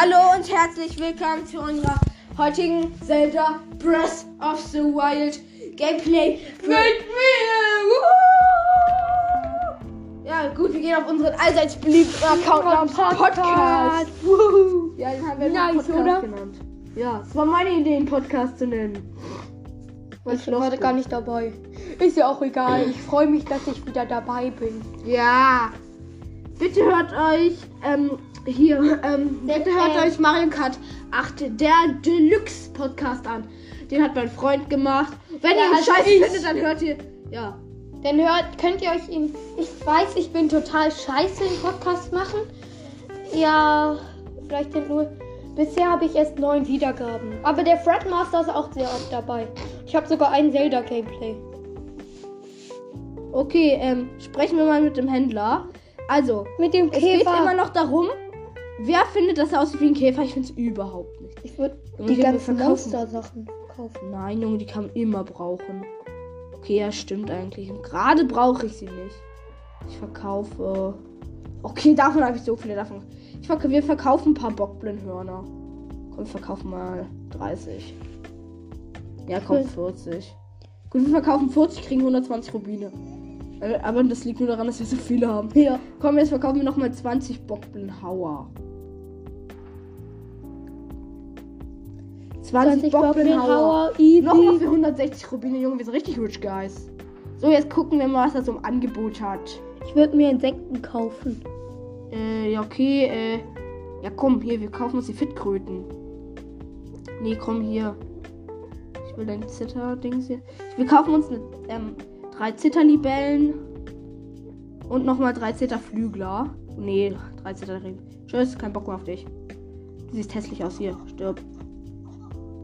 Hallo und herzlich willkommen zu unserer heutigen Zelda Breath of the Wild Gameplay mit mir. Ja, gut, wir gehen auf unseren allseits beliebten Account namens Podcast. Woohoo! Ja, den haben wir Nice, Podcast oder? genannt. Ja, es war meine Idee, einen Podcast zu nennen. Ich bin heute gar nicht dabei. Ist ja auch egal. Ich freue mich, dass ich wieder dabei bin. Ja. Bitte hört euch ähm, hier, ähm, bitte hört äh, euch Mario Kart 8, der Deluxe Podcast an. Den hat mein Freund gemacht. Wenn Ja, ihr ihn also scheiße ich- findet, dann hört ihr. Ja. Dann hört, könnt ihr euch ihn. Ich weiß, ich bin total scheiße im Podcast machen. Ja, vielleicht sind nur. Bisher habe ich erst neun Wiedergaben. Aber der Fredmaster ist auch sehr oft dabei. Ich habe sogar ein Zelda-Gameplay. Okay, ähm, sprechen wir mal mit dem Händler. Also, Mit dem es geht Käfer. immer noch darum, wer findet, dass er aussieht wie ein Käfer. Ich finde es überhaupt nicht. ich würde die ganzen verkaufen. Monster-Sachen kaufen. Nein, Junge, die kann man immer brauchen. Okay, ja, stimmt eigentlich. Und gerade brauche ich sie nicht. Ich verkaufe. Okay, davon habe ich so viele davon. Ich verk wir verkaufen ein paar Bockblindhörner. Komm, wir verkaufen mal 30. Ja, komm, Cool. 40. Gut, wir verkaufen 40, kriegen 120 Rubine. Äh, Aber das liegt nur daran, dass wir so viele haben. Ja. Komm, jetzt verkaufen wir nochmal 20 Bockblindhauer. 20, Bockblindhauer. easy. Nochmal für 160 Rubine, Junge, wir sind richtig rich, guys. So, jetzt gucken wir mal, was er so im Angebot hat. Ich würde mir Insekten kaufen. Äh, ja, okay, äh. Ja, komm, hier, wir kaufen uns die Fitkröten. Nee, komm, hier. Ich will dein Zitter-Dings hier. Wir kaufen uns eine, ähm, drei Zitterlibellen. Und nochmal drei Zitterflügler. Nee, drei Zitterreben. Tschüss, kein Bock mehr auf dich. Du siehst hässlich aus hier. Stirb.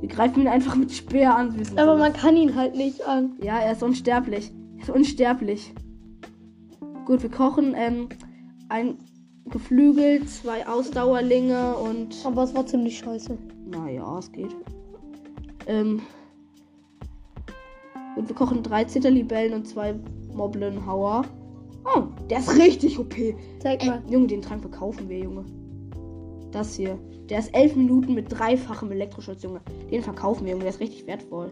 Wir greifen ihn einfach mit Speer an. Aber man kann ihn halt nicht an. Ja, er ist unsterblich. Er ist unsterblich. Gut, wir kochen ähm, ein Geflügel, zwei Ausdauerlinge und. Aber es war ziemlich scheiße. Naja, es geht. Ähm. Und wir kochen drei Zitterlibellen und zwei Moblinhauer. Oh, der ist richtig OP. Zeig Äh, mal. Junge, den Trank verkaufen wir, Junge. Das hier. Der ist elf Minuten mit dreifachem Elektroschutz, Junge. Den verkaufen wir, Junge. Der ist richtig wertvoll.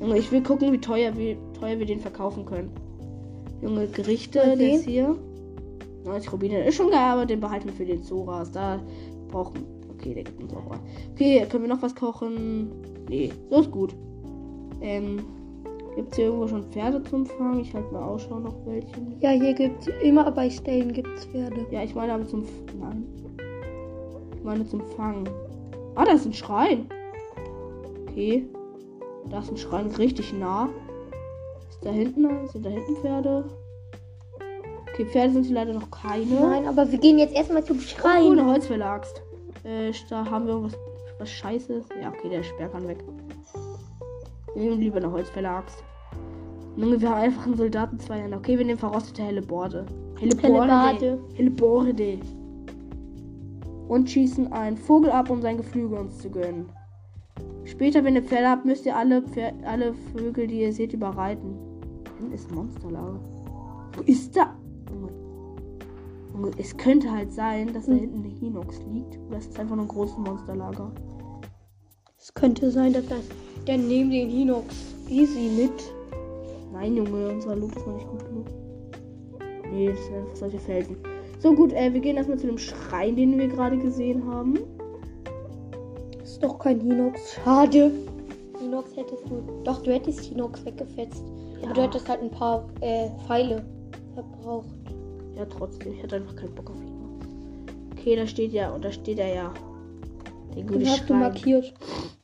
Junge, ich will gucken, wie teuer, wie teuer wir den verkaufen können. Junge, Gerichte, ist sehen. hier. 90 Rubine. Ist schon geil, aber den behalten wir für den Zoras. Da brauchen. Okay, der gibt uns auch was. Okay, können wir noch was kochen? Nee, so ist gut. Ähm. Gibt es hier irgendwo schon Pferde zum Fangen? Ich halte mal Ausschau noch welche. Ja, hier gibt's immer bei Stellen gibt's Pferde. Ja, ich meine aber zum. F Nein. Ich meine zum Fangen. Ah, da ist ein Schrein. Okay. Da ist ein Schrein richtig nah. Ist da hinten? Sind da hinten Pferde? Okay, Pferde sind hier leider noch keine. Nein, aber wir gehen jetzt erstmal zum Oh, Schrein. eine Holzfäller-Axt. Äh, da haben wir irgendwas was Scheißes. Ja, okay, der Sperr kann weg. Wir nehmen lieber eine Holzfäller-Axt. Junge, wir haben einfach einen Soldaten zwei Hände. Okay, wir nehmen verrostete helle Borde. Helle Hellebarde. Helle Borde. Und schießen einen Vogel ab, um sein Geflügel uns zu gönnen. Später, wenn ihr Pferde habt, müsst ihr alle, Pfer alle Vögel, die ihr seht, überreiten. Hinten ist ein Monsterlager. Wo ist da? Junge. Es könnte halt sein, dass da Hm. hinten eine Hinox liegt. Oder es ist einfach nur ein großes Monsterlager. Es könnte sein, dass das. Dann nehmen den Hinox easy mit. Nein, Junge, unser Loot ist noch nicht gut genug. Nee, das sind einfach solche Felsen. So gut, äh, wir gehen erstmal zu dem Schrein, den wir gerade gesehen haben. Ist doch kein Hinox. Schade. Hinox hättest du. Doch, du hättest Hinox weggefetzt. Ja. Aber du hättest halt ein paar äh, Pfeile verbraucht. Ja, trotzdem, ich hatte einfach keinen Bock auf ihn. Okay, da steht ja, und da steht er ja. Gute Den hast du markiert.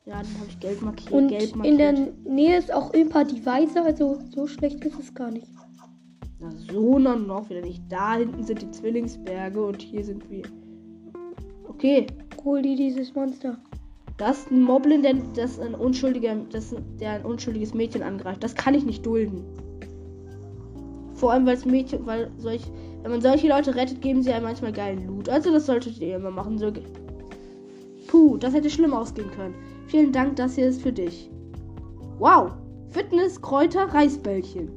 Ja, dann habe ich Geld markiert. Und gelb in der markiert. Nähe ist auch ein paar Device, also so schlecht ist es gar nicht. Na, so na, noch wieder nicht. Da hinten sind die Zwillingsberge und hier sind wir. Okay, Hol dir dieses Monster. das ist ein Moblin, der, das ein unschuldiger, das, der ein unschuldiges Mädchen angreift. Das kann ich nicht dulden. Vor allem, weil es Mädchen, weil solch, wenn man solche Leute rettet, geben sie einem manchmal geilen Loot. Also das solltet ihr immer machen. So, puh, das hätte schlimm ausgehen können. Vielen Dank, das hier ist für dich. Wow, Fitness, Kräuter, Reisbällchen.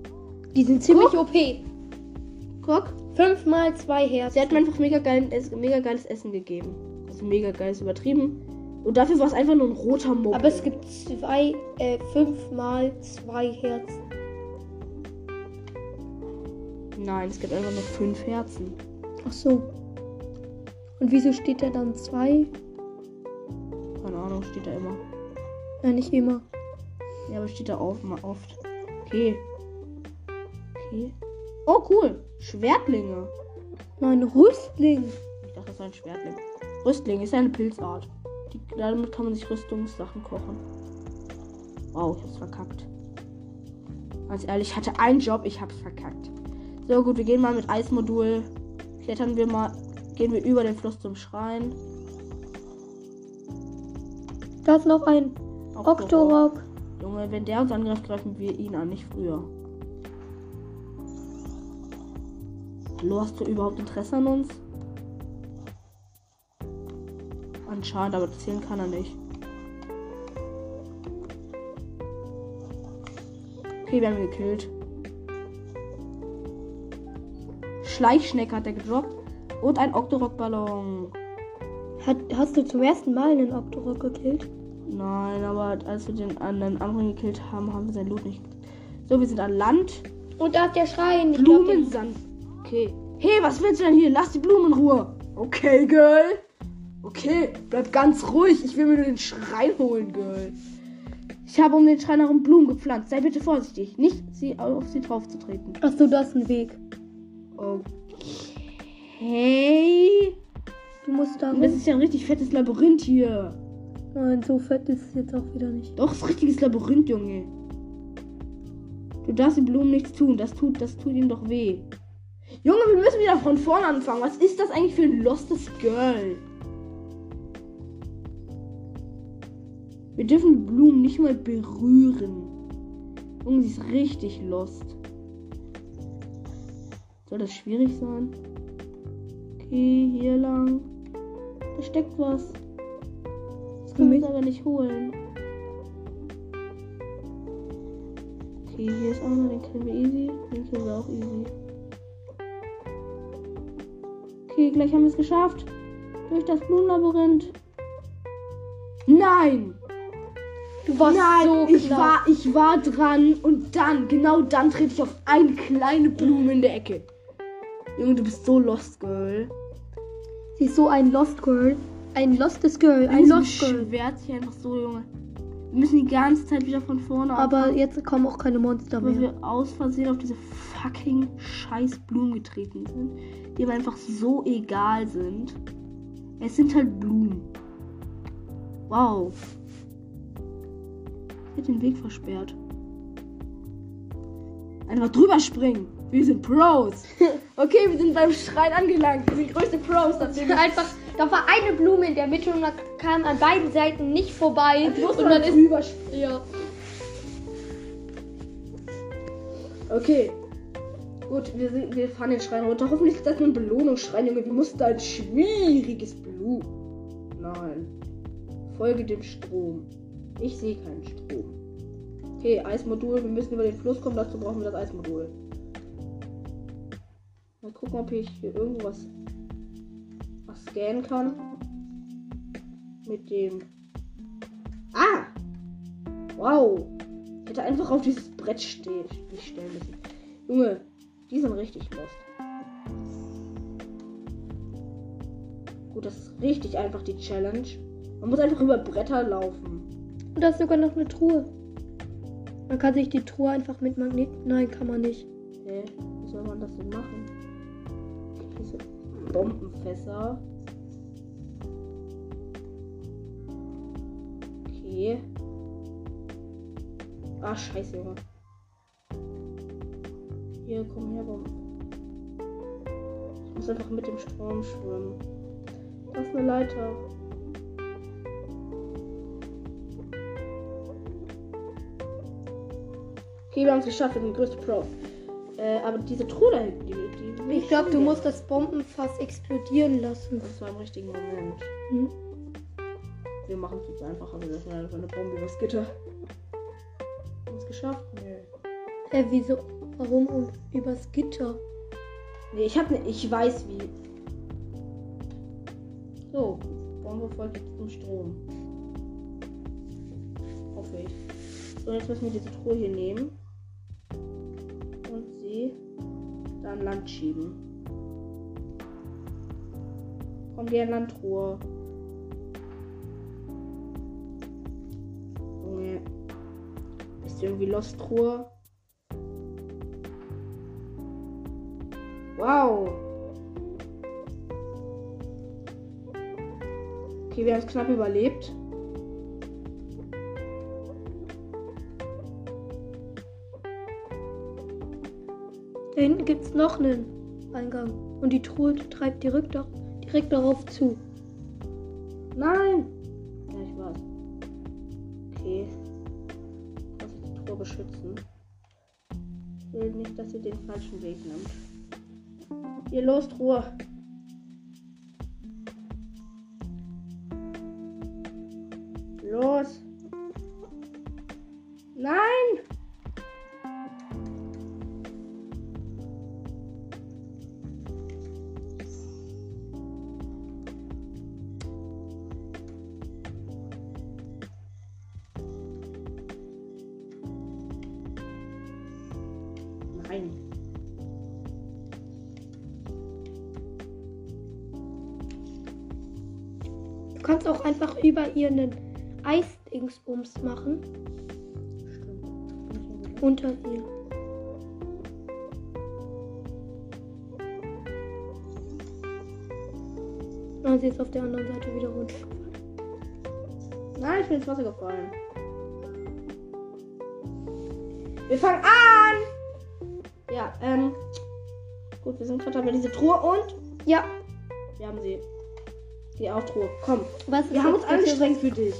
Die sind ziemlich OP. Guck, 5 mal 2 Herzen. sie hat mir einfach mega, geil, mega geiles Essen gegeben. Also mega geil, ist übertrieben. Und dafür war es einfach nur ein roter Mob. Aber es gibt zwei, äh, fünfmal zwei Herzen. Nein, es gibt einfach nur fünf Herzen. Ach so. Und wieso steht da dann zwei? Ahnung, steht da immer. Ja, nicht immer. Ja, aber steht da auch mal oft. Okay. Okay. Oh, cool. Schwertlinge. Nein, Rüstling. Ich dachte, das war ein Schwertling. Rüstling ist eine Pilzart. Die, damit kann man sich Rüstungssachen kochen. Wow, ich hab's verkackt. Ganz ehrlich, ich hatte einen Job, ich hab's verkackt. So gut, wir gehen mal mit Eismodul. Klettern wir mal. Gehen wir über den Fluss zum Schrein. Da ist noch ein Octorok. Junge, wenn der uns angreift, greifen wir ihn an, nicht früher. Hallo, hast du überhaupt Interesse an uns? Anscheinend, aber zählen kann er nicht. Okay, wir haben ihn gekillt. Schleichschnecke hat er gedroppt. Und ein Octorok-Ballon. Hat, hast du zum ersten Mal einen Octorok gekillt? Nein, aber als wir den anderen anderen gekillt haben, haben wir sein Loot nicht. So, wir sind an Land. Und da ist der Schrein. Blumensand. Okay. Hey, was willst du denn hier? Lass die Blumen in Ruhe. Okay, Girl. Okay, bleib ganz ruhig. Ich will mir nur den Schrein holen, Girl. Ich habe um den Schrein herum Blumen gepflanzt. Sei bitte vorsichtig, nicht sie auf sie drauf zu treten. Ach so, das ist ein Weg. Okay. Du musst da Und das ist ja ein richtig fettes Labyrinth hier. Nein, so fett ist es jetzt auch wieder nicht. Doch, es ist ein richtiges Labyrinth, Junge. Du darfst den Blumen nichts tun. Das tut, das tut ihm doch weh. Junge, wir müssen wieder von vorne anfangen. Was ist das eigentlich für ein lostes Girl? Wir dürfen die Blumen nicht mal berühren. Junge, sie ist richtig lost. Soll das schwierig sein? Okay, hier lang. Da steckt was. Das können wir uns aber nicht holen. Okay, hier ist einer, den killen wir easy. Den killen wir auch easy. Okay, gleich haben wir es geschafft. Durch das Blumenlabyrinth. Nein! Du warst Nein, so ich knapp. war, ich war dran und dann, genau dann trete ich auf eine kleine Blume in der Ecke. Junge, du bist so lost, Girl. So ein Lost Girl. Ein lostes Girl. Ein Lost Girl. beschwert sich einfach so, Junge. Wir müssen die ganze Zeit wieder von vorne Aber jetzt kommen auch keine Monster weil mehr. wir aus Versehen auf diese fucking scheiß Blumen getreten sind, die mir einfach so egal sind. Es sind halt Blumen. Wow. Ich hätte den Weg versperrt. Einfach drüber springen. Wir sind Pros. Okay, wir sind beim Schrein angelangt. Wir sind größte Pros. Nachdem wir Einfach, da war eine Blume in der Mitte und da kam an beiden Seiten nicht vorbei. muss und dann ist. drüber springen. Ja. Okay. Gut, wir, sind, wir fahren den Schrein runter. Hoffentlich ist das nur ein Belohnungsschrein, Junge. Wir mussten ein schwieriges Blut. Nein. Folge dem Strom. Ich sehe keinen Strom. Okay, Eismodul. Wir müssen über den Fluss kommen. Dazu brauchen wir das Eismodul. Mal gucken, ob ich hier irgendwas was scannen kann. Mit dem. Ah! Wow! Ich hätte einfach auf dieses Brett stehen, stellen müssen. Junge, die sind richtig lost. Gut, das ist richtig einfach die Challenge. Man muss einfach über Bretter laufen. Und da ist sogar noch eine Truhe. Man kann sich die Truhe einfach mit Magnet. Nein, kann man nicht. Hä? Wie soll man das denn machen? Bombenfässer. Okay. Ah, scheiße, Junge. Hier, komm her, Bomben. Ich muss einfach mit dem Strom schwimmen. Da ist eine Leiter. Okay, wir haben es geschafft, wir sind größte Pro. Äh, aber diese Truhe da hinten, Ich glaube, du musst das Bombenfass explodieren lassen. Das war im richtigen Moment. Hm? Wir machen es jetzt einfacher. Wir werfen einfach eine Bombe übers Gitter. Haben wir es geschafft? Nee. Hä, wieso? Warum und übers Gitter? Nee, ich hab ne, ich weiß wie. So. Bombe folgt jetzt zum Strom. Hoffe ich. So, jetzt müssen wir diese Truhe hier nehmen. Und sie an Land schieben. Komm, geh an Landtruhe. Junge. Ist irgendwie Lost Truhe? Wow. Okay, wir haben es knapp überlebt. Hinten gibt es noch einen Eingang. Und die Truhe treibt direkt, da- direkt darauf zu. Nein! Ja, ich weiß. Okay. Muss ich die Truhe beschützen. Ich will nicht, dass sie den falschen Weg nimmt. Hier los, Truhe. Einen Eisdingsbums machen. Stimmt. Unter ihr. Und sie ist auf der anderen Seite wieder runtergefallen. Nein, ich bin ins Wasser gefallen. Wir fangen an! Ja, ähm. Gut, wir sind gerade bei dieser Truhe und Ja, wir haben sie. Die Auftruhe. Komm, was wir haben uns angestrengt für dich.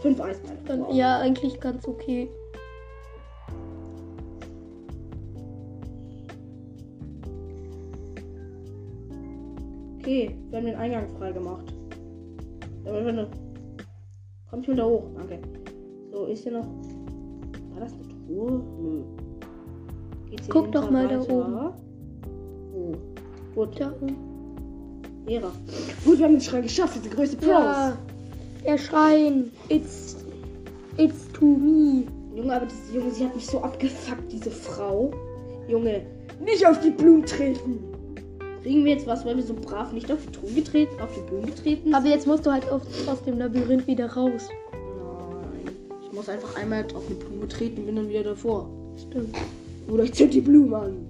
Fünf Eisbeine. Dann- Wow. Ja, eigentlich ganz okay. Okay, wir haben den Eingang frei gemacht. Aber wenn. Kommt hier wieder hoch, danke. So, ist hier noch. War das eine Truhe? Nö. Geht's hier Guck doch mal da weiter? Wo? Gut, Da oben. Ehre. Gut, wir haben den Schrank geschafft, diese größte Pros. Ja, der Schrein. It's, it's to me. Junge, aber diese Junge, sie hat mich so abgefuckt, diese Frau. Junge, nicht auf die Blumen treten. Kriegen wir jetzt was, weil wir so brav nicht auf die Truhe getreten, auf die Blumen getreten Aber jetzt musst du halt auf, aus dem Labyrinth wieder raus. Nein. Ich muss einfach einmal auf eine Blume treten und bin dann wieder davor. Stimmt. Oder ich zünd die Blume an.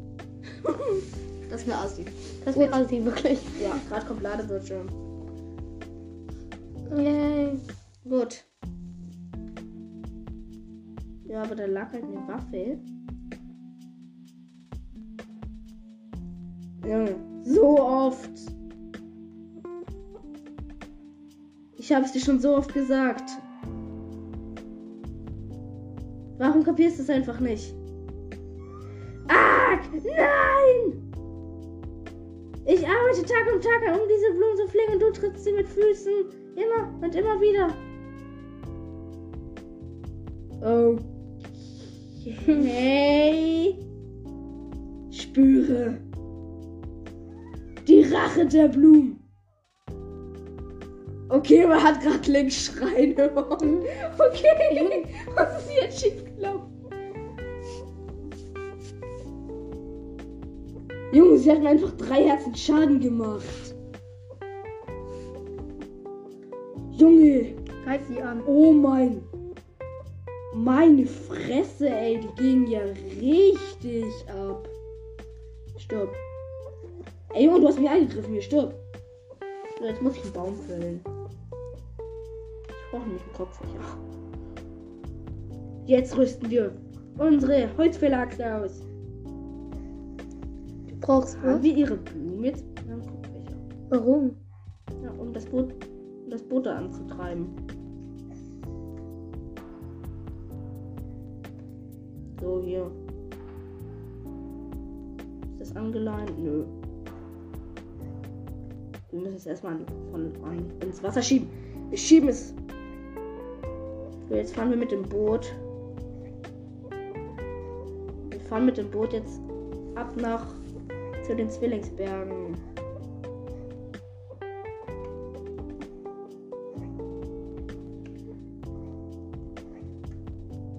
das wäre assi. Das wäre assi, wirklich. Ja, gerade kommt Ladebildschirm. Yay. Gut. Ja, aber da lag halt eine Waffe. Junge, so oft. Ich habe es dir schon so oft gesagt. Warum kapierst du es einfach nicht? Ah, nein! Ich arbeite Tag um Tag, um diese Blumen zu pflegen und du trittst sie mit Füßen immer und immer wieder. Okay. Spüre die Rache der Blumen. Okay, man hat gerade links schreien. Okay, was ist jetzt schiefgelaufen? Junge, sie hat mir einfach drei Herzen Schaden gemacht. Junge, Greif sie an. oh mein. Meine Fresse, ey, die ging ja richtig ab. Stirb. Ey, Junge, du hast mich angegriffen, hier stirb. So, jetzt muss ich einen Baum fällen. Ich brauche nämlich einen Kopfächer. Jetzt rüsten wir unsere Holzfällachse aus. Du brauchst Haben was? wir ihre Blumen jetzt? Wir haben Kopfächer. Warum? Ja, um das Boot, um das Boot da anzutreiben. So, hier. Ist das angeleint? Nö. Wir müssen es erstmal von, an, ins Wasser schieben. Wir schieben es. So, jetzt fahren wir mit dem Boot. Wir fahren mit dem Boot jetzt ab nach zu den Zwillingsbergen.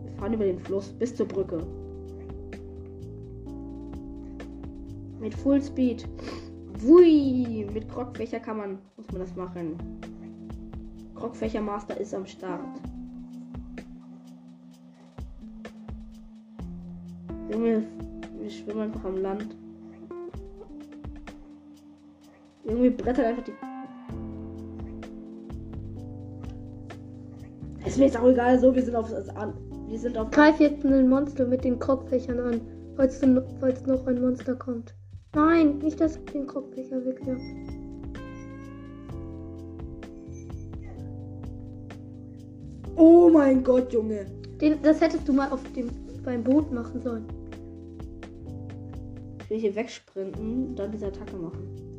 Wir fahren über den Fluss bis zur Brücke. Mit Full Speed. Wui! Mit Krogfächer kann man, muss man das machen. Krogfächermaster ist am Start. Junge, wir schwimmen einfach am Land. Irgendwie brettert einfach die. Ist mir jetzt auch egal, so, wir sind auf an. Wir sind auf. Greif jetzt ein Monster mit den Krogfächern an, falls, du falls noch ein Monster kommt. Nein, nicht das den Krogfächer wegwerfen. Oh mein Gott, Junge. Den, das hättest du mal auf dem beim Boot machen sollen. Ich will hier wegsprinten und dann diese Attacke machen.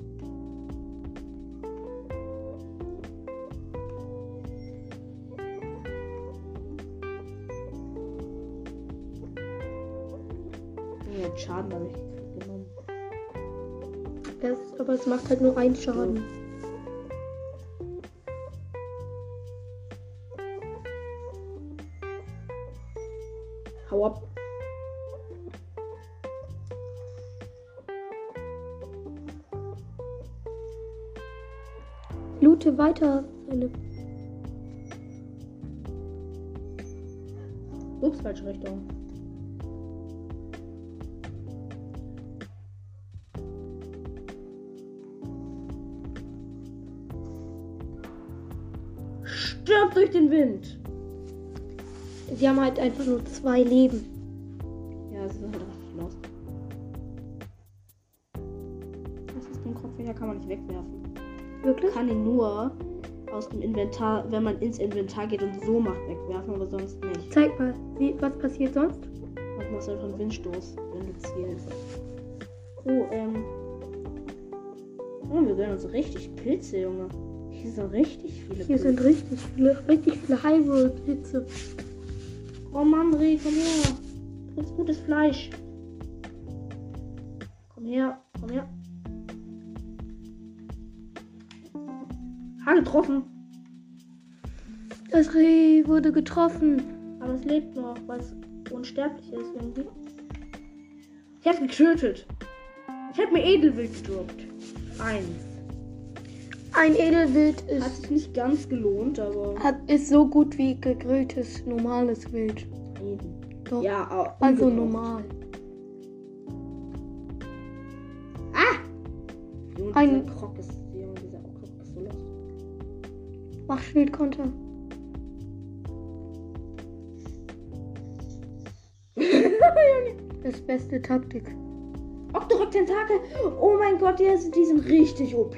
Schaden ich genommen. Das, aber es macht halt nur einen Schaden. Hau ab. Loote weiter. Eine Ups, falsche Richtung. Wind. Sie haben halt einfach nur zwei Leben. Ja, es ist halt richtig los. Das ist ein Kopfhörer, kann man nicht wegwerfen. Wirklich? Kann ihn nur aus dem Inventar, wenn man ins Inventar geht und so macht, wegwerfen, aber sonst nicht. Zeig mal, wie, was passiert sonst? Und machst einfach einen Windstoß, wenn du zielst. Oh, ähm. Oh, wir gönnen uns richtig Pilze, Junge. Hier sind richtig viele Hier sind richtig viele, richtig viele Hyrule-Pilze. Oh Mann, Reh, komm her. Das ist gutes Fleisch. Komm her, komm her. Ha, getroffen. Das Reh wurde getroffen. Aber es lebt noch, weil es unsterblich ist irgendwie. Ich hab's getötet. Ich hab mir Edelwild gedroppt. Eins. Ein Edelwild Hat ist, sich nicht ganz gelohnt, aber. hat, ist so gut wie gegrilltes normales Wild. Eben. Doch. Ja, au- Also normal. Junge, Ein- Krog ist, Junge, dieser Krog ist so los. Mach Schildkonter. Das beste Taktik. Octorok Tentakel. Oh mein Gott, die, ist- die sind richtig OP.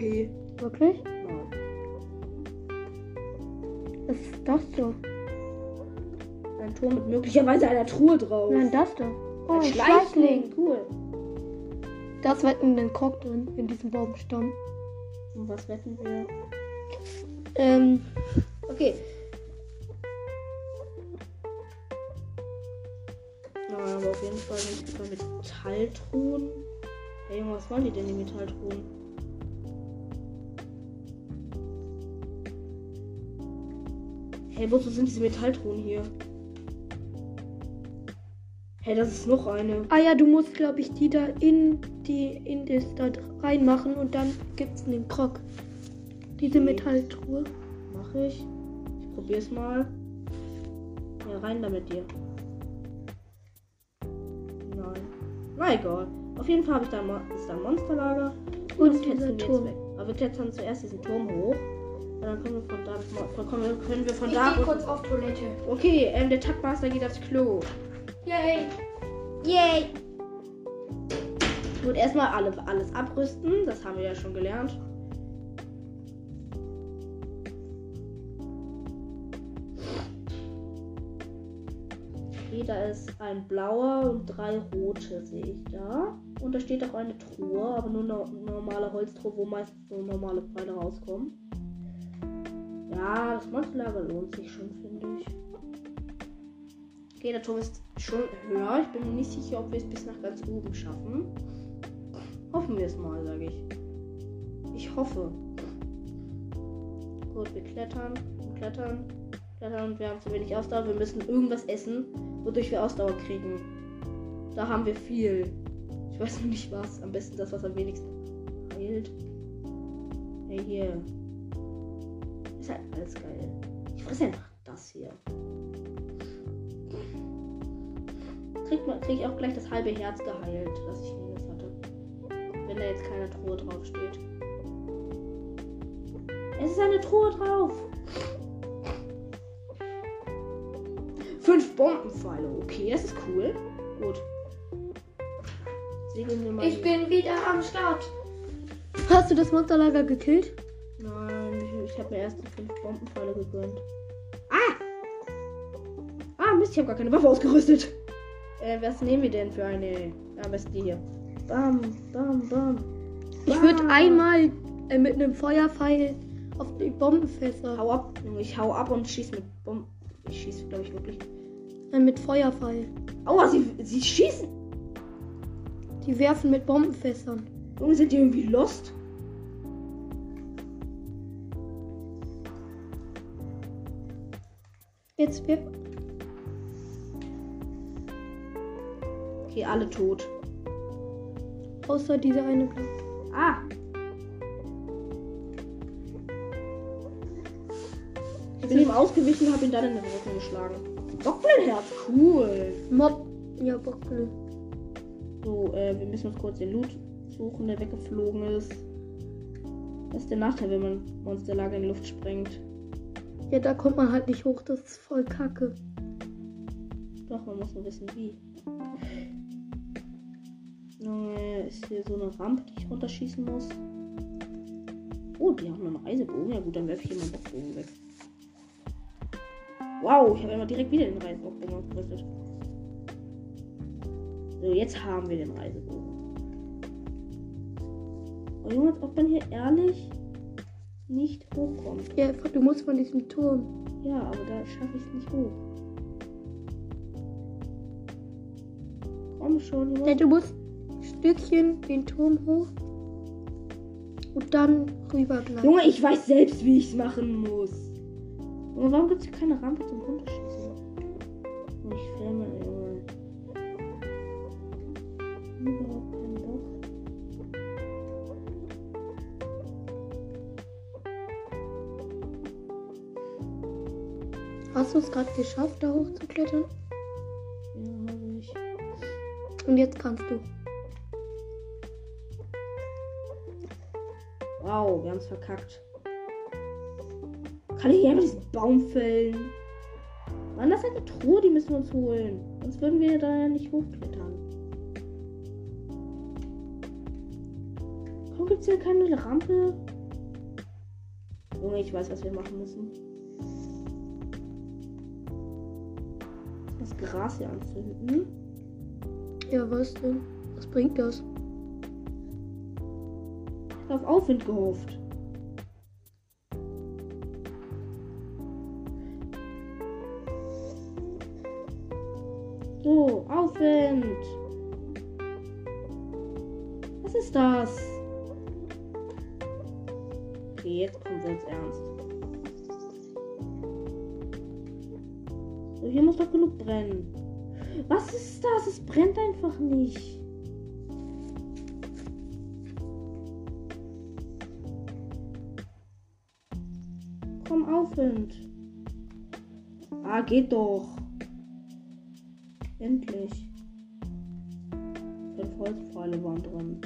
Wirklich? Ja. Was ist das da? Ein Turm mit möglicherweise einer Truhe drauf. Nein, das da. Oh, ein Schleichling. Cool. Das war in den Krog drin, in diesem Baumstamm. Und was wetten wir? Ähm, Okay. Na, aber auf jeden Fall nicht bei Metalltruhen. Hey Junge, was wollen die denn, die Metalltruhen? Hey, wozu sind diese Metalltruhen hier? Hey, das ist noch eine. ah ja, du musst, glaube ich, die da in die in das da reinmachen und dann gibt's einen Krog. Diese Okay. Metalltruhe. Mache ich. Ich probier's mal. Ja, rein da mit dir. Nein. Na egal. Auf jeden Fall habe ich da ist da ein Monsterlager. Und dieser testen wir jetzt Turm. weg. Aber wir klettern zuerst diesen Turm hoch. Und dann können wir von da dann können wir, können wir von Ich da. gehe kurz auf Toilette. Okay, ähm, der Taktmaster geht aufs Klo. Yay! Yay! Gut, erstmal alle, alles abrüsten. Das haben wir ja schon gelernt. Okay, da ist ein blauer und drei rote, sehe ich da. Und da steht auch eine Truhe, aber nur eine normale Holztruhe, wo meistens so normale Pfeile rauskommen. Ja, das Monsterlager lohnt sich schon, finde ich. Okay, der Turm ist schon höher. Ich bin mir nicht sicher, ob wir es bis nach ganz oben schaffen. Hoffen wir es mal, sage ich. Ich hoffe. Gut, wir klettern, klettern, hochklettern und wir haben zu wenig Ausdauer. Wir müssen irgendwas essen, wodurch wir Ausdauer kriegen. Da haben wir viel. Ich weiß noch nicht was. Am besten das, was am wenigsten heilt. Hey, hier. Ist halt alles geil. Ich fresse einfach das hier. Krieg, man, krieg ich auch gleich das halbe Herz geheilt, das ich minus hatte. Wenn da jetzt keine Truhe drauf steht. Es ist eine Truhe drauf. Fünf Bombenpfeile. Okay, das ist cool. Gut. Segeln wir mal. Ich hier. bin wieder am Start. Hast du das Monsterlager gekillt? Ich, habe mir erst die fünf Bombenpfeile gegönnt. Ah! Ah, Mist, ich habe gar keine Waffe ausgerüstet. Äh, was nehmen wir denn für eine? Am besten die hier. Bam, bam, bam. Ich würde einmal äh, mit einem Feuerpfeil auf die Bombenfässer. Hau ab, ich hau ab und schieß mit Bomben. Ich schieße, glaube ich, wirklich. Äh, mit Feuerpfeil. Aua, sie, sie schießen. Die werfen mit Bombenfässern. Junge, sind die irgendwie lost? Jetzt wir. Okay, alle tot. Außer dieser eine. Ah! Ich bin ihm ausgewichen, habe ihn dann in den Rücken geschlagen. Doppelherz, cool. Mob. Ja, Bockle. So, äh, wir müssen uns kurz den Loot suchen, der weggeflogen ist. Das ist der Nachteil, wenn man Monsterlager in die Luft sprengt. Ja, da kommt man halt nicht hoch. Das ist voll kacke. Doch, man muss nur wissen, wie. Junge, ist hier so eine Rampe, die ich runterschießen muss? Oh, die haben einen Reisebogen. Ja gut, dann werfe ich hier meinen Bockbogen weg. Wow, ich habe immer direkt wieder den Reisebogen ausgerüstet. So, jetzt haben wir den Reisebogen. Oh Junge, ob man hier ehrlich nicht hochkommt. Ja, du musst von diesem Turm. Ja, aber da schaffe ich es nicht hoch. Komm schon, Junge. Ja, du musst ein Stückchen den Turm hoch und dann rüber gleiten. Junge, ich weiß selbst, wie ich es machen muss. Junge, warum gibt es hier keine Rampe zum Runterschießen? Hast du es gerade geschafft, da hochzuklettern? Ja, habe ich. Und jetzt kannst du. Wow, wir haben es verkackt. Kann ich hier einfach diesen Baum fällen? Mann, das ist eine Truhe, die müssen wir uns holen. Sonst würden wir da ja nicht hochklettern. Warum gibt es hier keine Rampe? Junge, ich weiß, was wir machen müssen. Das Gras hier anzünden. Ja, was denn? Was bringt das? Ich hab auf Aufwind gehofft. So, Aufwind. Was ist das? Okay, jetzt kommt jetzt ernst. Hier muss doch genug brennen. Was ist das? Es brennt einfach nicht. Komm, Aufwind. Ah, geht doch. Endlich. Fünf Holzpfeile waren drin.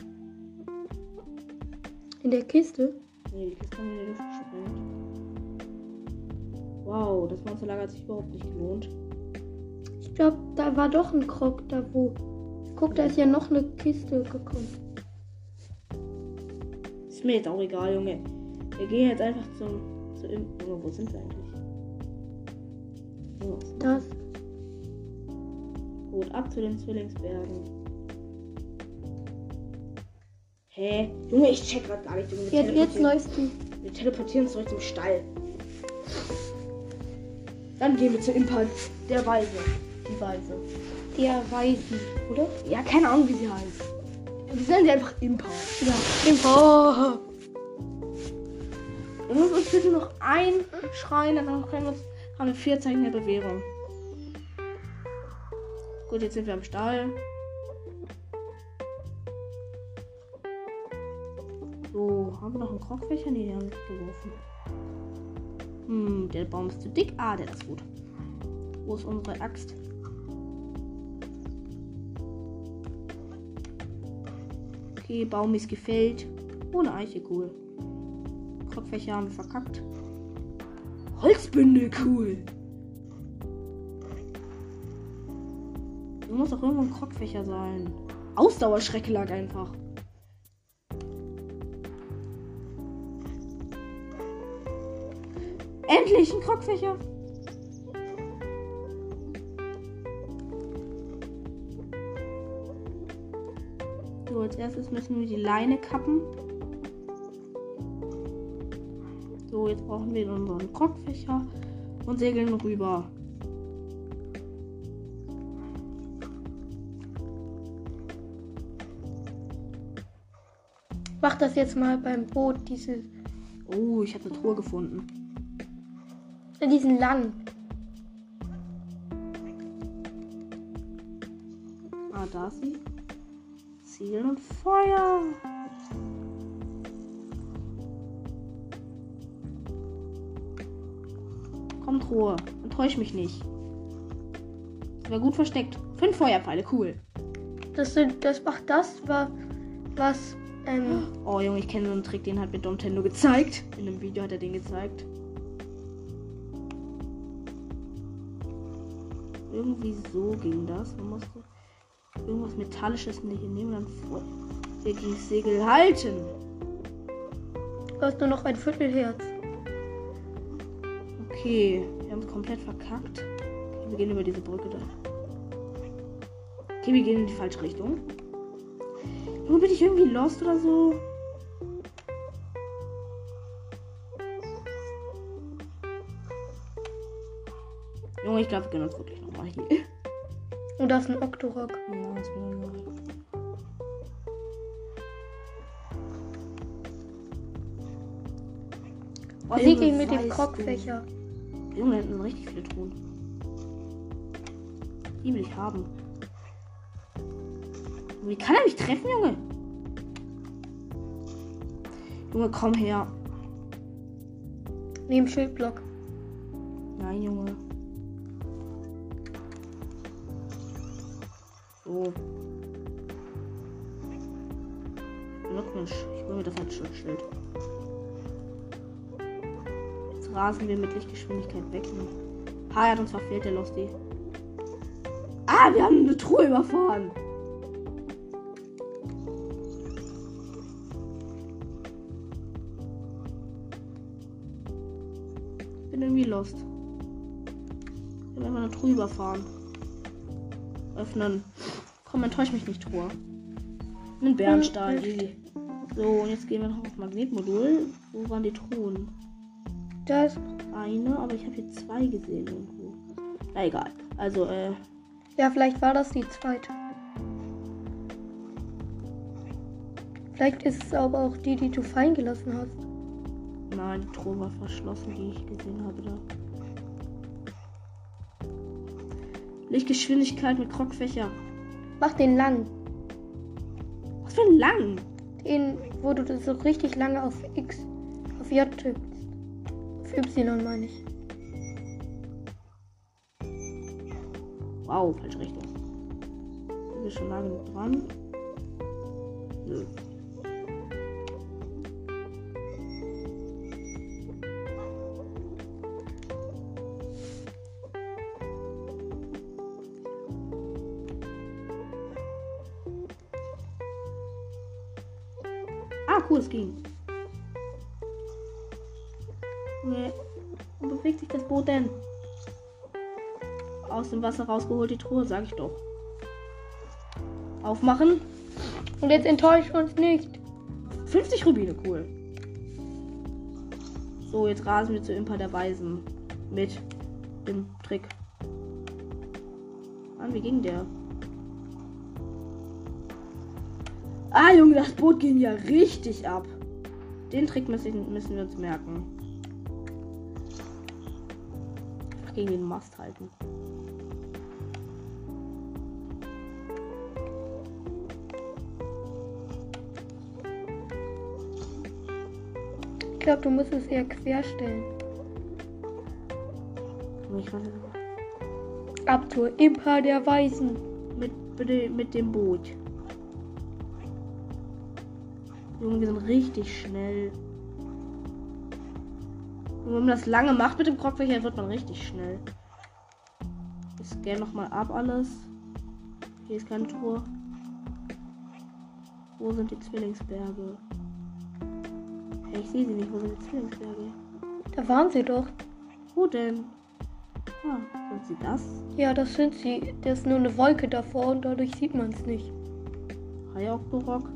In der Kiste? Nee, die Kiste haben wir in die Luft gesprengt. Wow, das Monsterlager hat sich überhaupt nicht gelohnt. Da war doch ein Krog da wo. Guck, da ist ja noch eine Kiste gekommen. Ist mir jetzt auch egal, Junge. Wir gehen jetzt einfach zum. Zu irgend- Junge, wo sind wir eigentlich? So, Das. gut, ab zu den Zwillingsbergen. Hä? Junge, ich check grad gar nicht. Junge, Jetzt, jetzt teleportieren- läufst du. Wir teleportieren uns zurück zum Stall. Dann gehen wir zu Impa, der Weise. Die Weise. Der Weisen, oder? Ja, keine Ahnung, wie sie heißt. Wir nennen sie einfach Impa. Ja. Im oh. Wir müssen uns bitte noch ein Schrein, dann können wir uns Haben wir vier Zeichen der Bewährung. Gut, jetzt sind wir am Stall. So, haben wir noch einen Krogfächer? Ne, den haben wir geworfen. Hm, der Baum ist zu dick. Ah, der ist gut. Wo ist unsere Axt? Okay, Baum ist gefällt. Ohne Eiche, cool. Krogfächer haben wir verkackt. Holzbündel, cool. Du muss auch irgendwo ein Krogfächer sein. Ausdauerschrecke lag einfach. Endlich ein Krogfächer. So, als erstes müssen wir die Leine kappen. So, jetzt brauchen wir unseren Krogfächer und segeln rüber. Mach das jetzt mal beim Boot, diese, Oh, ich habe eine Truhe gefunden. äh, diesen lang. Ah, da ist sie. Ziel und Feuer. Komm, Truhe. Enttäusch mich nicht. War gut versteckt. Fünf Feuerpfeile, cool. Das, sind, das macht das, wa- was, ähm, Oh, Junge, ich kenne so einen Trick, den hat mir Domtendo gezeigt. In einem Video hat er den gezeigt. Irgendwie so ging das. Man musste irgendwas Metallisches nicht nehmen und dann vor gegen das Segel halten. du hast nur noch ein Viertelherz. Okay, wir haben es komplett verkackt. Okay, wir gehen über diese Brücke da. Okay, wir gehen in die falsche Richtung. Wo bin ich irgendwie lost oder so? Junge, ich glaube, wir gehen uns wirklich nochmal hier. Und das ist ein Octorok. Ja, das wäre neu. Oh, Sieg ihn mit dem Krogfächer. Junge, da sind richtig viele Truhen. Die will ich haben. Wie kann er mich treffen, Junge? Junge, komm her. Neben Schildblock. Nein, Junge. So. Glückwunsch. Ich hole mir das als Schutzschild. Jetzt rasen wir mit Lichtgeschwindigkeit weg. Ha, er hat uns verfehlt, der Losty. Ah, wir haben eine Truhe überfahren. Ich bin irgendwie lost. Haben einfach eine Truhe überfahren. Öffnen. Komm, enttäusch mich nicht, Truhe. Ein Bärenstahl, easy. So, und jetzt gehen wir noch auf Magnetmodul. Wo waren die Truhen? Da ist, Eine, aber ich habe hier zwei gesehen irgendwo. Na egal. Also, äh, ja, vielleicht war das die zweite. Vielleicht ist es aber auch die, die du fallen gelassen hast. nein, die Truhe war verschlossen, die ich gesehen habe da. Lichtgeschwindigkeit mit Krogfächer. Mach den lang. Was für ein lang? Den, wo du das so richtig lange auf X, auf J tippst. Auf Y meine ich. Wow, falsche Richtung. Sind wir schon lange dran? Nö. Wasser rausgeholt, die Truhe, sag ich doch. Aufmachen. Und jetzt enttäuscht uns nicht. 50 Rubine, cool. So, jetzt rasen wir zu Impa der Weisen. Mit dem Trick. Mann, wie ging der? Ah, Junge, das Boot ging ja richtig ab. Den Trick müssen, müssen wir uns merken. gegen den Mast halten. Glaube, du musst es eher querstellen. Ab zur Impa der Weisen. mit, bitte mit dem Boot. Junge, wir sind richtig schnell. Und wenn man das lange macht mit dem Krogfächer, wird man richtig schnell. Ich scanne nochmal ab alles. Hier ist keine Truhe. Wo sind die Zwillingsberge? Ich sehe sie nicht. Wo sind die Zwillingsberge? Da waren sie doch. Wo denn? Ah, sind sie das? Ja, das sind sie. Da ist nur eine Wolke davor und dadurch sieht man es nicht. Hi Octorok.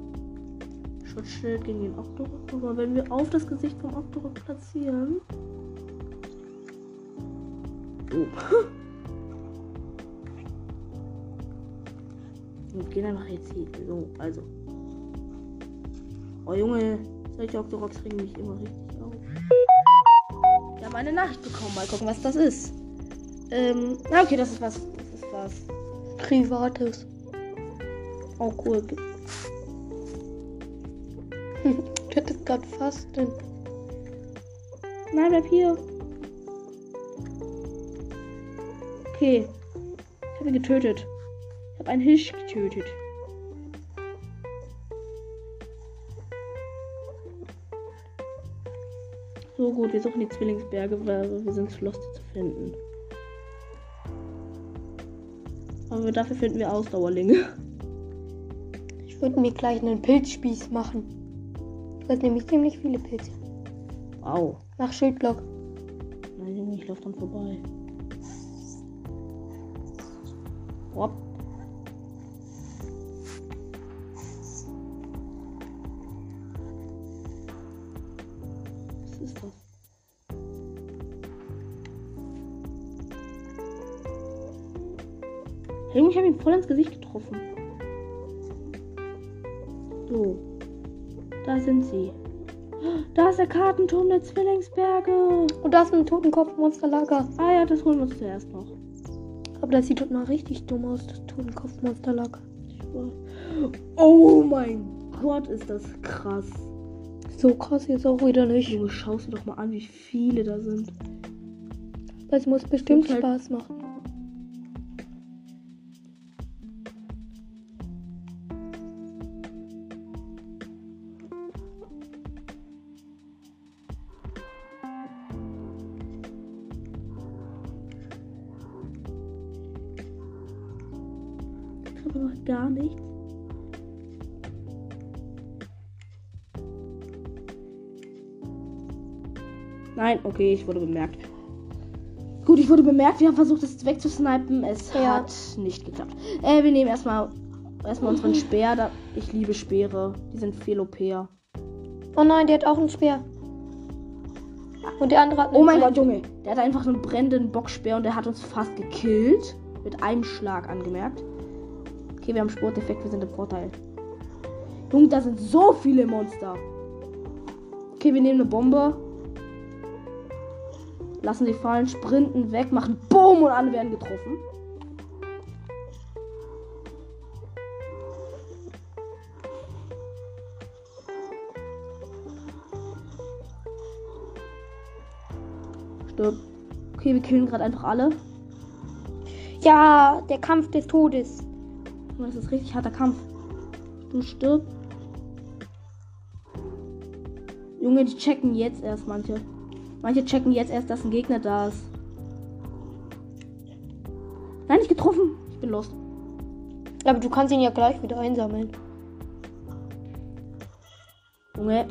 Schutzschild gegen den Octorok. Aber wenn wir auf das Gesicht vom Octorok platzieren. Oh. Wir gehen einfach jetzt hier. So, also. Oh Junge, solche Octoroks regen mich immer richtig auf. Wir haben eine Nachricht bekommen. Mal gucken, was das ist. Ähm, na okay, das ist was. Das ist was. Privates. Oh cool. Du hättest gerade fast den. Nein, bleib hier. Okay. Ich habe ihn getötet. Ich habe einen Hirsch getötet. So gut, wir suchen die Zwillingsberge, weil wir sind zu lost zu finden. Aber dafür finden wir Ausdauerlinge. Ich würde mir gleich einen Pilzspieß machen. Du hast nämlich ziemlich viele Pilze. Wow. Mach Schildblock. Nein, ich laufe dran vorbei. Hopp. Voll ins Gesicht getroffen. So. Da sind sie. Da ist der Kartenturm der Zwillingsberge. Und da ist ein Totenkopfmonsterlager. Ah ja, das holen wir uns zuerst noch. Aber das sieht doch mal richtig dumm aus, das Totenkopfmonsterlager. Oh mein Gott, ist das krass. So krass jetzt auch wieder nicht. Junge, schaust dir doch mal an, wie viele da sind. Es muss bestimmt halt- Spaß machen. Okay, ich wurde bemerkt. Gut, ich wurde bemerkt. Wir haben versucht, es wegzusnipen. Es Ja. hat nicht geklappt. Äh, wir nehmen erstmal erstmal unseren Speer. Da, ich liebe Speere. Die sind viel OPer. Oh nein, der hat auch einen Speer. Und der andere hat einen Oh mein. Gott, Junge. Der hat einfach einen brennenden Bockspeer und der hat uns fast gekillt. Mit einem Schlag angemerkt. Okay, wir haben Sporteffekt, wir sind im Vorteil. Junge, da sind so viele Monster. Okay, wir nehmen eine Bombe. Lassen sie fallen, sprinten weg, machen Boom und alle werden getroffen. Stirb. Okay, wir killen gerade einfach alle. Ja, der Kampf des Todes. Junge, Das ist richtig harter Kampf. Du stirbst. Junge, die checken jetzt erst manche. Manche checken jetzt erst, dass ein Gegner da ist. Nein, nicht getroffen. Ich bin lost. Aber du kannst ihn ja gleich wieder einsammeln. Junge.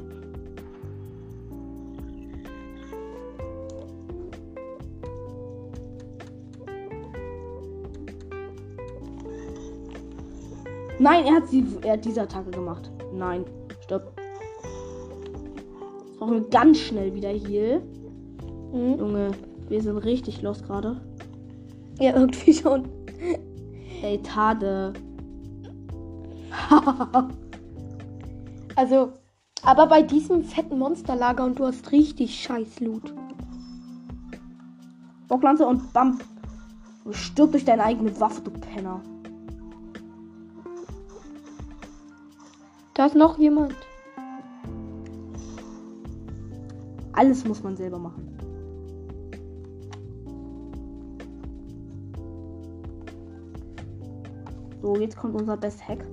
Nein, er hat, sie, er hat diese Attacke gemacht. Nein, stopp. Jetzt brauchen wir ganz schnell wieder hier. Mhm. Junge, wir sind richtig los gerade. Ja, irgendwie schon. Ey, Tade. Also, aber bei diesem fetten Monsterlager und du hast richtig scheiß Loot. Bocklanze und bam. Du stirb durch deine eigene Waffe, du Penner. Da ist noch jemand. Alles muss man selber machen. So, jetzt kommt unser Best Hack.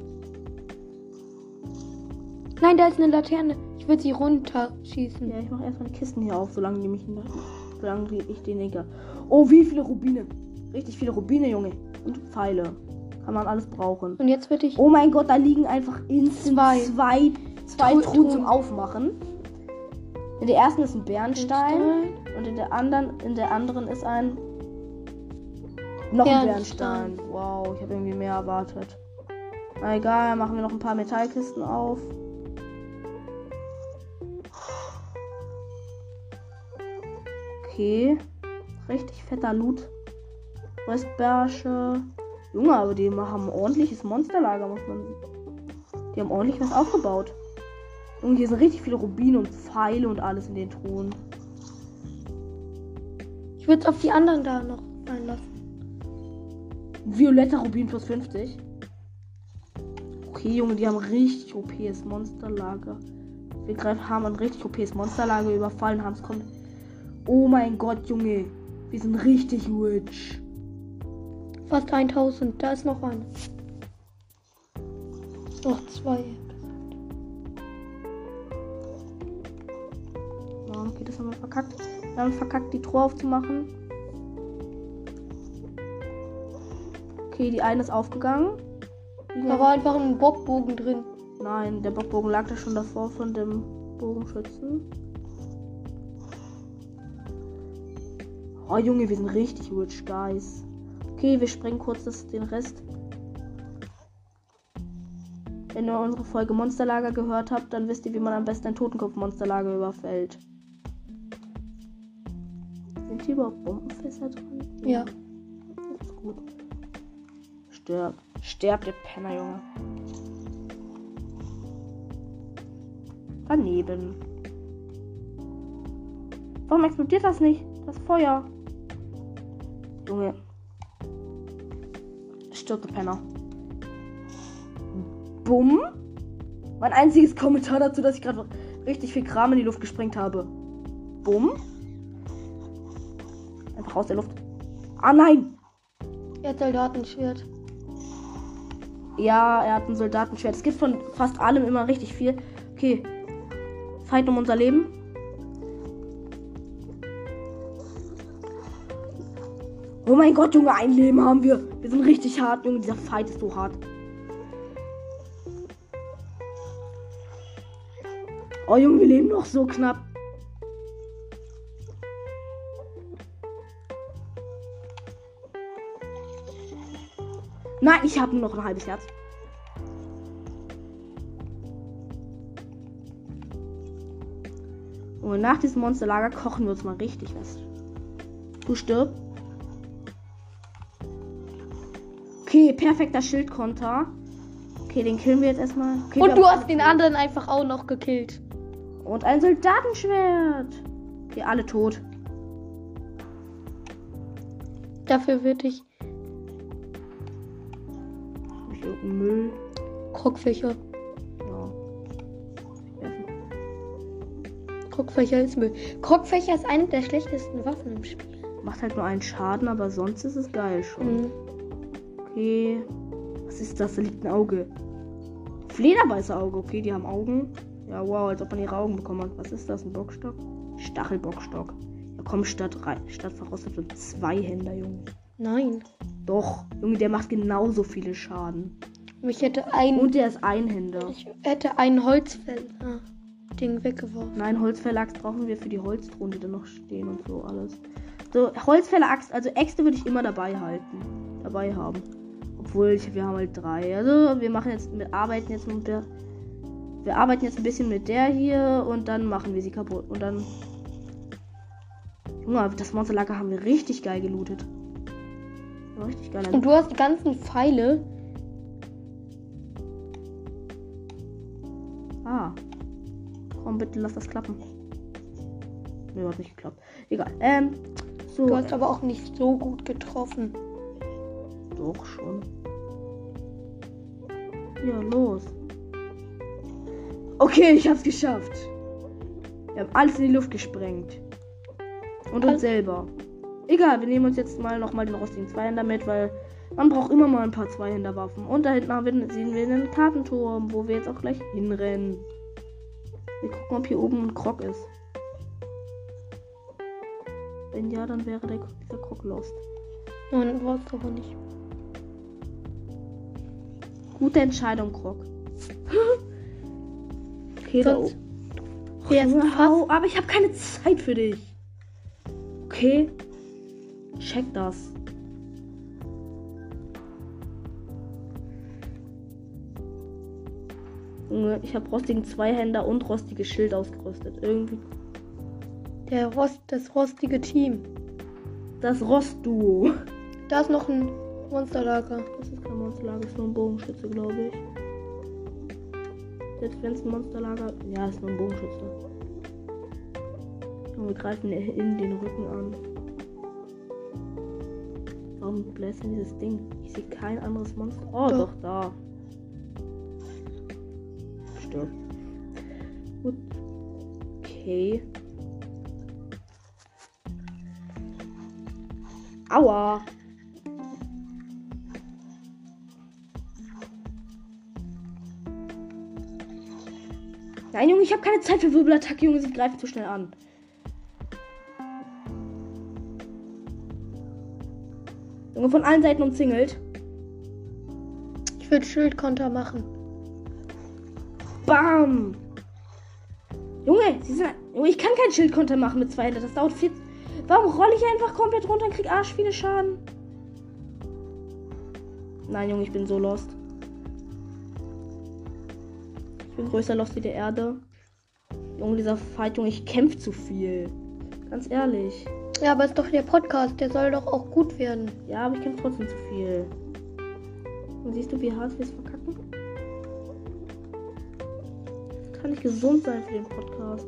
Nein, da ist eine Laterne. Ich würde sie runterschießen. Ja, ich mache erstmal die Kisten hier auf, solange die mich solange ich den denke. Oh, wie viele Rubine. Richtig viele Rubine, Junge. Und Pfeile. Kann man alles brauchen. Und jetzt würde ich. Oh mein Gott, da liegen einfach instant Zwei. zwei, zwei Tru- Truhen Truhen. zum Aufmachen. In der ersten ist ein Bernstein und in der anderen, in der anderen ist ein noch ein Bernstein. Wow, ich habe irgendwie mehr erwartet. Na egal, machen wir noch ein paar Metallkisten auf. Okay, richtig fetter Loot. Röstbärsche. Junge, aber die haben ein ordentliches Monsterlager, muss man. Die haben ordentlich was aufgebaut. Und hier sind richtig viele Rubine und Pfeile und alles in den Truhen. Ich würde es auf die anderen da noch. Violetter Rubin plus 50. Okay, Junge, die haben richtig OPs Monsterlager. Wir greifen, haben ein richtig OPs Monsterlager überfallen, haben es kommt. Oh mein Gott, Junge. Wir sind richtig rich. Fast 1000. Da ist noch eine. Noch zwei. Ja, okay, das haben wir verkackt. Wir haben verkackt, die Truhe aufzumachen. Okay, die eine ist aufgegangen. Die Da war einfach ein Bockbogen drin. Nein, der Bockbogen lag da schon davor von dem Bogenschützen. Oh Junge, wir sind richtig rich, guys. Okay, wir sprengen kurz das, den Rest. Wenn ihr unsere Folge Monsterlager gehört habt, dann wisst ihr, wie man am besten ein Totenkopf-Monsterlager überfällt. Sind hier überhaupt Bombenfässer drin? Ja. Das ist gut. Stirb. Sterb, der Penner, Junge. Daneben. Warum explodiert das nicht? Das Feuer. Junge. Stirb, der Penner. Bumm. Mein einziges Kommentar dazu, dass ich gerade richtig viel Kram in die Luft gesprengt habe. Bumm. Einfach aus der Luft. Ah nein! Hat Soldatenschwert. Ja, er hat ein Soldatenschwert. Es gibt von fast allem immer richtig viel. Okay. Fight um unser Leben. Oh mein Gott, Junge, ein Leben haben wir. Wir sind richtig hart, Junge. Dieser Fight ist so hart. Oh, Junge, wir leben noch so knapp. Nein, ich habe nur noch ein halbes Herz. Und nach diesem Monsterlager kochen wir uns mal richtig was. Du stirb. Okay, perfekter Schildkonter. Okay, den killen wir jetzt erstmal. Okay, Und du hast den anderen einfach auch noch gekillt. Und ein Soldatenschwert. Okay, alle tot. Dafür würde ich Müll? Krogfächer. Ja. Krogfächer ist Müll. Krogfächer ist eine der schlechtesten Waffen im Spiel. Macht halt nur einen Schaden, aber sonst ist es geil schon. Mhm. Okay. Was ist das? Da liegt ein Auge. Flederbeißerauge. Okay, die haben Augen. Ja, wow, als ob man ihre Augen bekommen hat. Was ist das? Ein Bockstock? Stachelbockstock. Ja, komm, statt, statt verrostet und zwei Händer, Junge. Nein. Doch, Junge, der macht genauso viele Schaden. Ich hätte ein. Und der ist Einhänder. Ich hätte ein Holzfell. Ah, Ding weggeworfen. Nein, Holzfäller-Axt brauchen wir für die Holzthronen, die da noch stehen und so alles. So, Holzfäller-Axt, also Äxte würde ich immer dabei halten. Dabei haben. Obwohl, ich, wir haben halt drei. Also, wir machen jetzt, wir arbeiten jetzt mit der. Wir arbeiten jetzt ein bisschen mit der hier und dann machen wir sie kaputt. Und dann. Junge, das Monsterlager haben wir richtig geil gelootet. Richtig geil. Und du hast die ganzen Pfeile. Ah. Komm, bitte lass das klappen. Nö, hat nicht geklappt. Egal. Ähm, so. Du hast aber auch nicht so gut getroffen. Doch schon. Ja, los. Okay, ich hab's geschafft. Wir haben alles in die Luft gesprengt. Und uns Al- selber. Egal, wir nehmen uns jetzt mal nochmal den rostigen Zweihänder mit, weil man braucht immer mal ein paar Zweihänderwaffen. Und da hinten sehen wir einen Kartenturm, wo wir jetzt auch gleich hinrennen. Wir gucken, ob hier oben ein Krog ist. Wenn ja, dann wäre der, dieser Krog lost. Nein, war es aber nicht. Gute Entscheidung, Krog. okay, da Sonst Junge, fast- hau, aber ich habe keine Zeit für dich. Okay. Check das. Junge, ich habe rostigen Zweihänder und rostiges Schild ausgerüstet. Irgendwie Der Rost, das rostige Team. das Rostduo. Da ist noch ein Monsterlager. Das ist kein Monsterlager, ist nur ein Bogenschütze, glaube ich. Selbst wenn es ein Monsterlager Ja, ist nur ein Bogenschütze. Und wir greifen in den Rücken an. Warum bläst denn dieses Ding? Ich sehe kein anderes Monster. Oh, Doch. doch, da. Okay. Aua. Nein, Junge, ich habe keine Zeit für Wirbelattacke, Junge, sie greifen zu schnell an. Junge, von allen Seiten umzingelt. Ich will Schildkonter machen. Bam! Junge, sie sind, Junge, ich kann keinen Schildkonter machen mit zwei Händen. Das dauert viel. Warum rolle ich einfach komplett runter und krieg arsch viele Schaden? Nein, Junge, ich bin so lost. Ich bin größer lost wie der Erde. Junge, dieser Fight, Junge, ich kämpfe zu viel. Ganz ehrlich. Ja, aber ist doch der Podcast, der soll doch auch gut werden. Ja, aber ich kämpfe trotzdem zu viel. Und siehst du, wie hart wir es kann nicht gesund sein für den Podcast.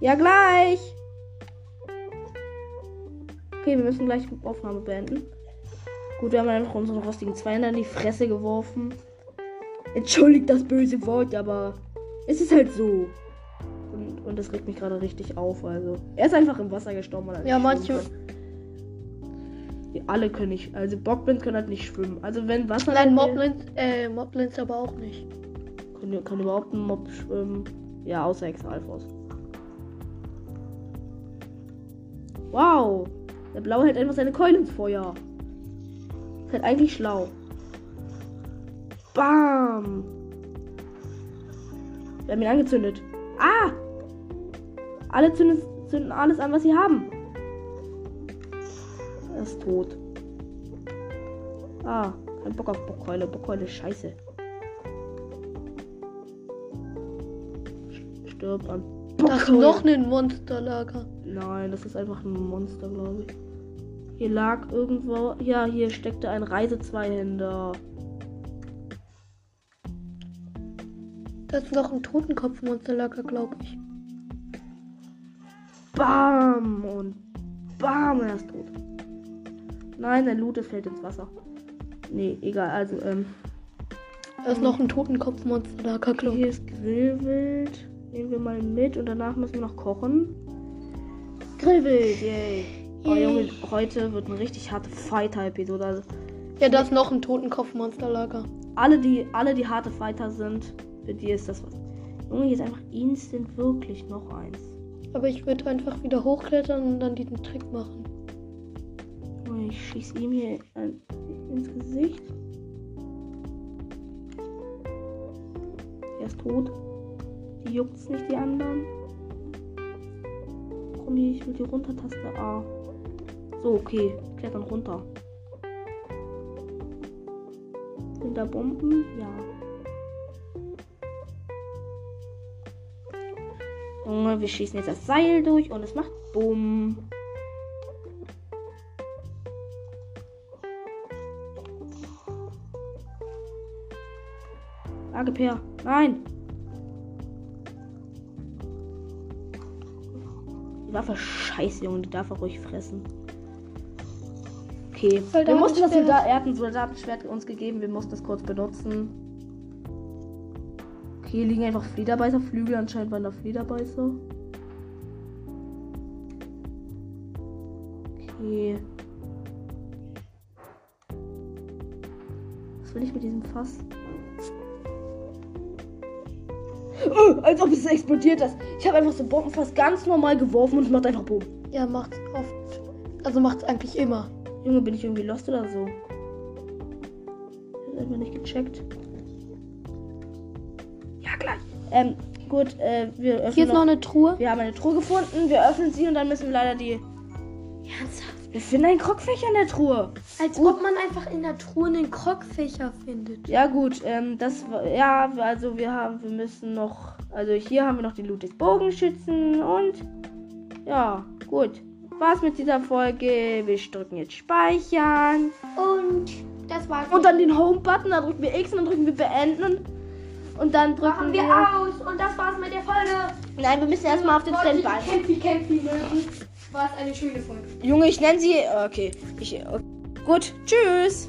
Ja, gleich! Okay, wir müssen gleich Aufnahme beenden. Gut, wir haben einfach unseren rostigen Zweiner in die Fresse geworfen. Entschuldigt das böse Wort, aber es ist halt so. Und, und das regt mich gerade richtig auf. Also, er ist einfach im Wasser gestorben. Ja, manche-. Die alle können nicht. Also, Bockblins können halt nicht schwimmen. Also, wenn Wasser. Nein, Moblins, äh, Moblins aber auch nicht. Kann, kann überhaupt ein Mob schwimmen? Ja, außer Exalfos. Wow! Der Blaue hält einfach seine Keule ins Feuer. Ist halt eigentlich schlau. Bam! Wir haben ihn angezündet. Ah! Alle zünden, zünden alles an, was sie haben. Er ist tot. Ah, kein Bock auf Bockkeule. Bockkeule ist scheiße. Stirb an. Da ist noch ein Monsterlager. Nein, das ist einfach ein Monster, glaube ich. Hier lag irgendwo. Ja, hier steckte ein Reise-Zweihänder. Da ist noch ein Totenkopf-Monsterlager, glaube ich. Bam! Und bam, er ist tot. Nein, der Loot fällt ins Wasser. Nee, egal. Also, ähm, Da ist noch ein Totenkopf-Monsterlager, glaube hier ich. ist Grillwild. Nehmen wir mal mit und danach müssen wir noch kochen. Grillwild, yay. Oh. Junge, heute wird eine richtig harte Fighter-Episode. Also, Ja, da ist noch ein Totenkopf-Monsterlager. alle die, alle, die harte Fighter sind, für die ist das was. Junge, hier ist einfach instant wirklich noch eins. Aber ich würde einfach wieder hochklettern und dann diesen Trick machen. Ich schieß ihm hier ein, ins Gesicht. Er ist tot. Die juckt's nicht, die anderen. Komm hier, ich will die Runtertaste A. So, okay. Klettern runter. Sind da Bomben? Ja. Junge, wir schießen jetzt das Seil durch und es macht Bumm. Ageper. Nein. Die Waffe scheiße, Junge. Die darf er ruhig fressen. Okay. Wir mussten das Soldat, er hat ein Soldatenschwert uns gegeben. Wir mussten das kurz benutzen. Okay, hier liegen einfach Flederbeißer. Flügel anscheinend waren da Flederbeißer. Okay. Was will ich mit diesem Fass? Als ob es explodiert ist. Ich habe einfach so Bombenfass ganz normal geworfen und es macht einfach Boom. Ja, macht's oft. Also macht's eigentlich immer. Junge, bin ich irgendwie lost oder so? Ich hab einfach nicht gecheckt. Ja, gleich. Ähm, gut, äh, wir öffnen Hier ist noch eine Truhe. Wir haben eine Truhe gefunden, wir öffnen sie und dann müssen wir leider die. Ernsthaft? Wir finden einen Krogfächer in der Truhe. Als ob man einfach in der Truhe einen Krogfächer findet. Ja gut, ähm, das war, ja, also wir haben, wir müssen noch, also hier haben wir noch den Loot des Bogenschützen und ja, gut. War's mit dieser Folge. Wir drücken jetzt Speichern. Und das war's. Und dann den Home-Button, dann drücken wir X und dann drücken wir Beenden. Und dann drücken machen wir aus. Und das war's mit der Folge. Nein, wir müssen erstmal auf den Standby. Kämpfi, Kämpfi mögen. War es eine schöne Folge. Junge, ich nenne sie. Okay. Ich, okay. Gut, tschüss.